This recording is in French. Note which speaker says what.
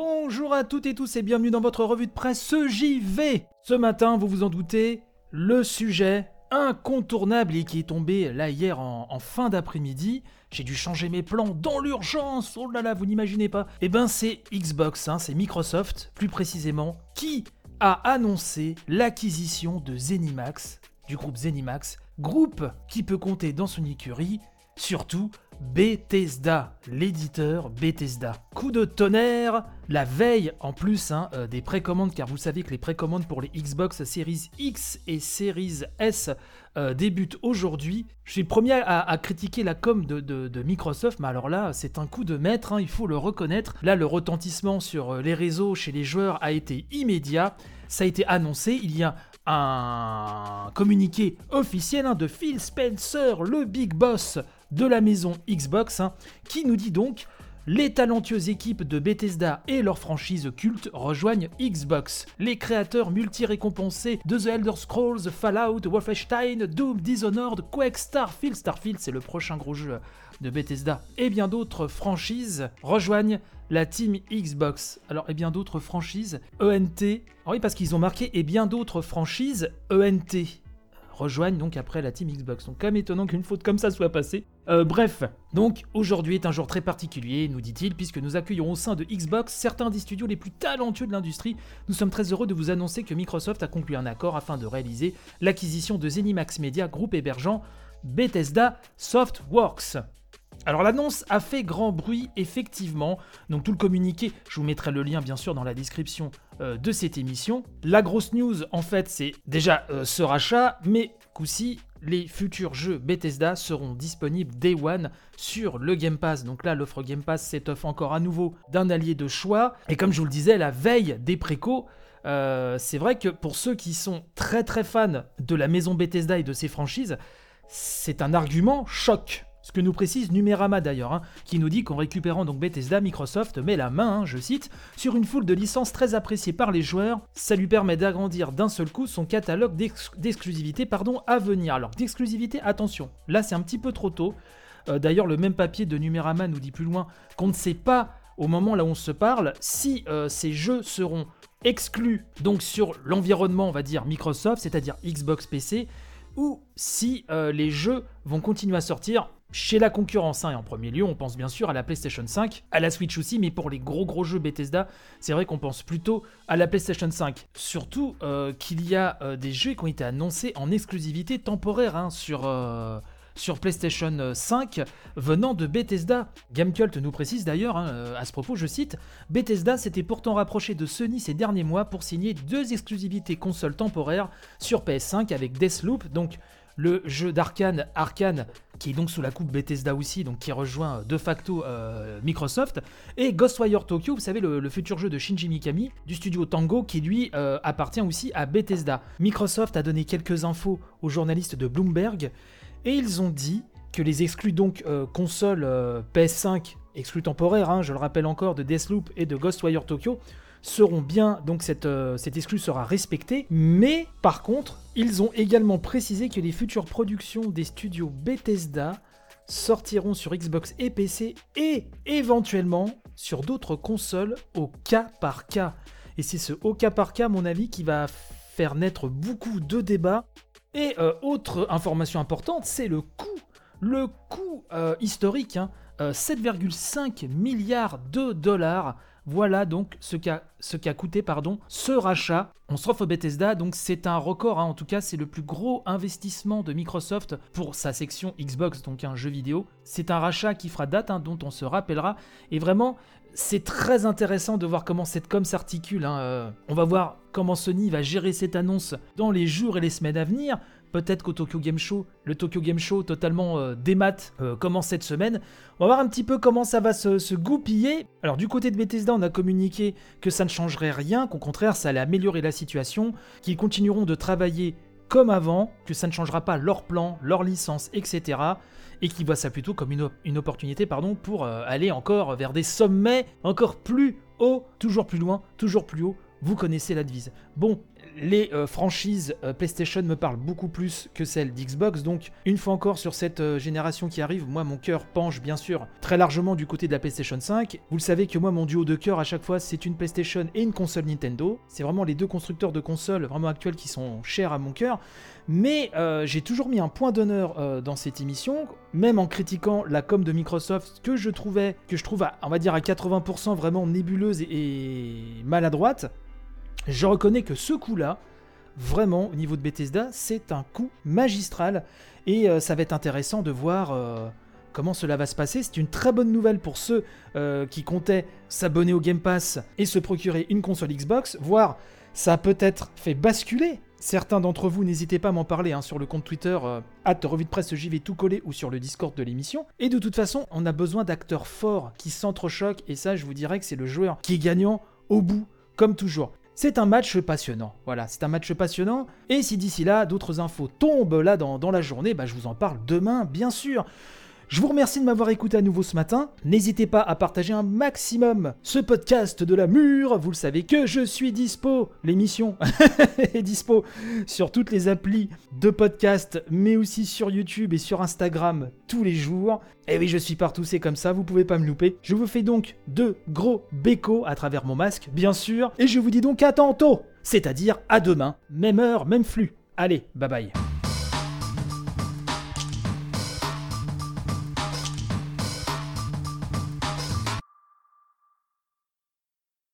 Speaker 1: Bonjour à toutes et tous et bienvenue dans votre revue de presse JV. Ce matin, vous vous en doutez, le sujet incontournable et qui est tombé là hier en, fin d'après-midi. J'ai dû changer mes plans dans l'urgence. Oh là là, vous n'imaginez pas. Eh ben c'est Xbox, hein, c'est Microsoft plus précisément, qui a annoncé l'acquisition de Zenimax, du groupe Zenimax, groupe qui peut compter dans son écurie surtout Bethesda, l'éditeur Bethesda. Coup de tonnerre, la veille en plus hein, euh, des précommandes, car vous savez que les précommandes pour les Xbox Series X et Series S euh, débutent aujourd'hui. Je suis premier à, critiquer la com de, Microsoft, mais alors là, c'est un coup de maître, hein, il faut le reconnaître. Là, le retentissement sur euh, les réseaux chez les joueurs a été immédiat. Ça a été annoncé, il y a un communiqué officiel hein, de Phil Spencer, le big boss de la maison Xbox, hein, qui nous dit donc les talentueuses équipes de Bethesda et leur franchise culte rejoignent Xbox. Les créateurs multi-récompensés de The Elder Scrolls, Fallout, Wolfenstein, Doom, Dishonored, Quake, Starfield, Starfield c'est le prochain gros jeu de Bethesda, et bien d'autres franchises rejoignent la team Xbox. Alors, et bien d'autres franchises ENT. Ah oui, parce qu'ils ont marqué et bien d'autres franchises ENT rejoignent donc après la team Xbox. Donc comme étonnant qu'une faute comme ça soit passée. Euh, bref, donc aujourd'hui est un jour très particulier, nous dit-il, puisque nous accueillons au sein de Xbox certains des studios les plus talentueux de l'industrie. Nous sommes très heureux de vous annoncer que Microsoft a conclu un accord afin de réaliser l'acquisition de Zenimax Media, groupe hébergeant Bethesda Softworks. Alors l'annonce a fait grand bruit, effectivement. Donc tout le communiqué, je vous mettrai le lien bien sûr dans la description euh, de cette émission. La grosse news, en fait, c'est déjà euh, ce rachat, mais coup-ci, les futurs jeux Bethesda seront disponibles day one sur le Game Pass. Donc là, l'offre Game Pass s'étoffe encore à nouveau d'un allié de choix. Et comme je vous le disais, la veille des précos, euh, c'est vrai que pour ceux qui sont très très fans de la maison Bethesda et de ses franchises, c'est un argument choc. Ce que nous précise Numérama d'ailleurs, hein, qui nous dit qu'en récupérant donc Bethesda, Microsoft met la main, hein, je cite, sur une foule de licences très appréciées par les joueurs. Ça lui permet d'agrandir d'un seul coup son catalogue d'exclusivité à venir. Alors d'exclusivité, attention, là c'est un petit peu trop tôt. Euh, d'ailleurs, le même papier de Numérama nous dit plus loin qu'on ne sait pas au moment là où on se parle si euh, ces jeux seront exclus donc sur l'environnement, on va dire Microsoft, c'est-à-dire Xbox PC, ou si euh, les jeux vont continuer à sortir chez la concurrence. Hein, et en premier lieu, on pense bien sûr à la PlayStation 5, à la Switch aussi, mais pour les gros gros jeux Bethesda, c'est vrai qu'on pense plutôt à la PlayStation 5. Surtout euh, qu'il y a euh, des jeux qui ont été annoncés en exclusivité temporaire hein, sur... Euh, sur PlayStation 5 venant de Bethesda. Gamecult nous précise d'ailleurs, hein, à ce propos, je cite, Bethesda s'était pourtant rapproché de Sony ces derniers mois pour signer deux exclusivités consoles temporaires sur PS5 avec Deathloop, donc le jeu d'Arkane, Arkane, qui est donc sous la coupe Bethesda aussi, donc qui rejoint de facto euh, Microsoft, et Ghostwire Tokyo, vous savez, le, futur jeu de Shinji Mikami, du studio Tango, qui lui euh, appartient aussi à Bethesda. Microsoft a donné quelques infos aux journalistes de Bloomberg, et ils ont dit que les exclus donc euh, console PS5, exclus temporaires, hein, je le rappelle encore, de Deathloop et de Ghostwire Tokyo, seront bien, donc cette, euh, exclue sera respectée, mais par contre, ils ont également précisé que les futures productions des studios Bethesda sortiront sur Xbox et PC et éventuellement sur d'autres consoles au cas par cas. Et c'est ce au cas par cas, mon avis, qui va faire naître beaucoup de débats. Et euh, autre information importante, c'est le coût. Le coût euh, historique, 7,5 hein, milliards de dollars voilà donc ce qu'a coûté pardon, ce rachat. On se retrouve Bethesda, donc c'est un record, hein. en tout cas c'est le plus gros investissement de Microsoft pour sa section Xbox, donc un jeu vidéo. C'est un rachat qui fera date, hein, dont on se rappellera, et vraiment c'est très intéressant de voir comment cette com s'articule. Hein. Euh, on va voir comment Sony va gérer cette annonce dans les jours et les semaines à venir. Peut-être qu'au Tokyo Game Show, le Tokyo Game Show totalement euh, démat euh, commence cette semaine. On va voir un petit peu comment ça va se, goupiller. Alors du côté de Bethesda, on a communiqué que ça ne changerait rien, qu'au contraire ça allait améliorer la situation, qu'ils continueront de travailler comme avant, que ça ne changera pas leur plan, leur licence, etc. Et qu'ils voient ça plutôt comme une, opportunité pardon, pour euh, aller encore vers des sommets encore plus hauts, toujours plus loin, toujours plus haut. Vous connaissez la devise. Bon, les euh, franchises euh, PlayStation me parlent beaucoup plus que celles d'Xbox. Donc, une fois encore, sur cette euh, génération qui arrive, moi, mon cœur penche bien sûr très largement du côté de la PlayStation 5. Vous le savez que moi, mon duo de cœur à chaque fois, c'est une PlayStation et une console Nintendo. C'est vraiment les deux constructeurs de consoles vraiment actuels qui sont chers à mon cœur. Mais j'ai toujours mis un point d'honneur dans cette émission, même en critiquant la com de Microsoft que je trouvais, que je trouve, on va dire à 80% vraiment nébuleuse et maladroite. Je reconnais que ce coup-là, vraiment, au niveau de Bethesda, c'est un coup magistral. Et euh, ça va être intéressant de voir euh, comment cela va se passer. C'est une très bonne nouvelle pour ceux euh, qui comptaient s'abonner au Game Pass et se procurer une console Xbox, voire ça a peut-être fait basculer. Certains d'entre vous, n'hésitez pas à m'en parler hein, sur le compte Twitter, hâte revue de presse JV tout collé ou sur le Discord de l'émission. Et de toute façon, on a besoin d'acteurs forts qui s'entrechoquent, et ça, je vous dirais que c'est le joueur qui est gagnant au bout, comme toujours. C'est un match passionnant. Voilà, c'est un match passionnant. Et si d'ici là, d'autres infos tombent là dans, la journée, bah, je vous en parle demain, bien sûr. Je vous remercie de m'avoir écouté à nouveau ce matin. N'hésitez pas à partager un maximum ce podcast de la mûre. Vous le savez que je suis dispo. L'émission est dispo sur toutes les applis de podcast, mais aussi sur YouTube et sur Instagram tous les jours. Et oui, je suis partout, c'est comme ça, vous pouvez pas me louper. Je vous fais donc de gros bécos à travers mon masque, bien sûr. Et je vous dis donc à tantôt, c'est-à-dire à demain, même heure, même flux. Allez, bye bye.